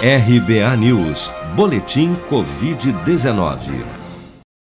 RBA News, Boletim Covid-19.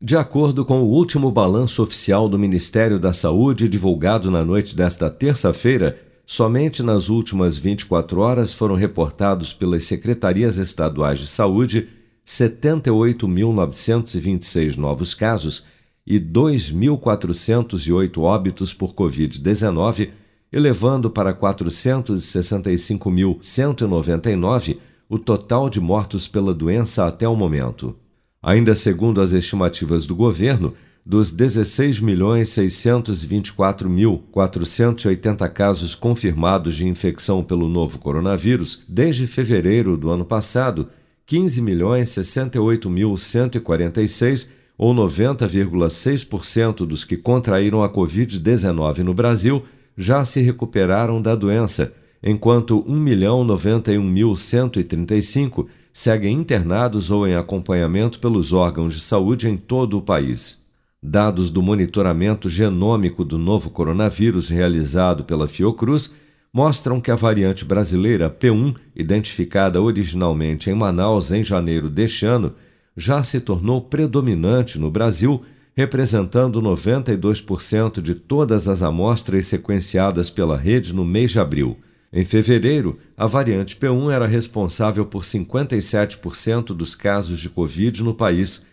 De acordo com o último balanço oficial do Ministério da Saúde, divulgado na noite desta terça-feira, somente nas últimas 24 horas foram reportados pelas secretarias estaduais de saúde 78.926 novos casos e 2.408 óbitos por Covid-19, elevando para 465.199 o total de mortos pela doença até o momento. Ainda segundo as estimativas do governo, dos 16.624.480 casos confirmados de infecção pelo novo coronavírus desde fevereiro do ano passado, 15.068.146, ou 90,6% dos que contraíram a Covid-19 no Brasil, já se recuperaram da doença enquanto 1.091.135 seguem internados ou em acompanhamento pelos órgãos de saúde em todo o país. Dados do monitoramento genômico do novo coronavírus realizado pela Fiocruz mostram que a variante brasileira P1, identificada originalmente em Manaus em janeiro deste ano, já se tornou predominante no Brasil, representando 92% de todas as amostras sequenciadas pela rede no mês de abril. Em fevereiro, a variante P1 era responsável por 57% dos casos de Covid no país.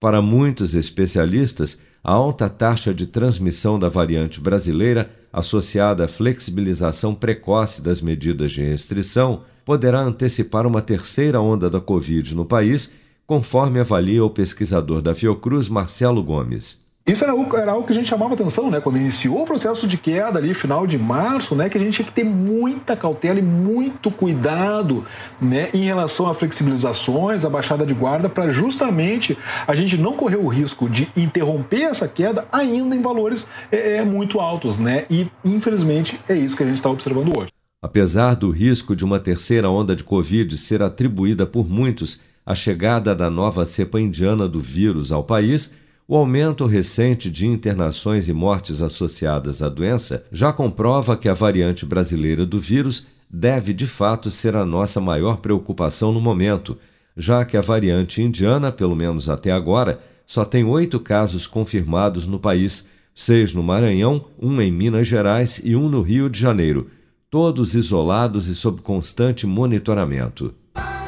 Para muitos especialistas, a alta taxa de transmissão da variante brasileira, associada à flexibilização precoce das medidas de restrição, poderá antecipar uma terceira onda da Covid no país, conforme avalia o pesquisador da Fiocruz, Marcelo Gomes. Isso era era algo que a gente chamava atenção, né? Quando iniciou o processo de queda ali, final de março, né? Que a gente tinha que ter muita cautela e muito cuidado, né? Em relação a flexibilizações, a baixada de guarda, para justamente a gente não correr o risco de interromper essa queda ainda em valores é, é muito altos, né? E infelizmente é isso que a gente está observando hoje. Apesar do risco de uma terceira onda de Covid ser atribuída por muitos à chegada da nova cepa indiana do vírus ao país, o aumento recente de internações e mortes associadas à doença já comprova que a variante brasileira do vírus deve de fato ser a nossa maior preocupação no momento, já que a variante indiana, pelo menos até agora, só tem oito casos confirmados no país, seis no Maranhão, um em Minas Gerais e um no Rio de Janeiro, todos isolados e sob constante monitoramento.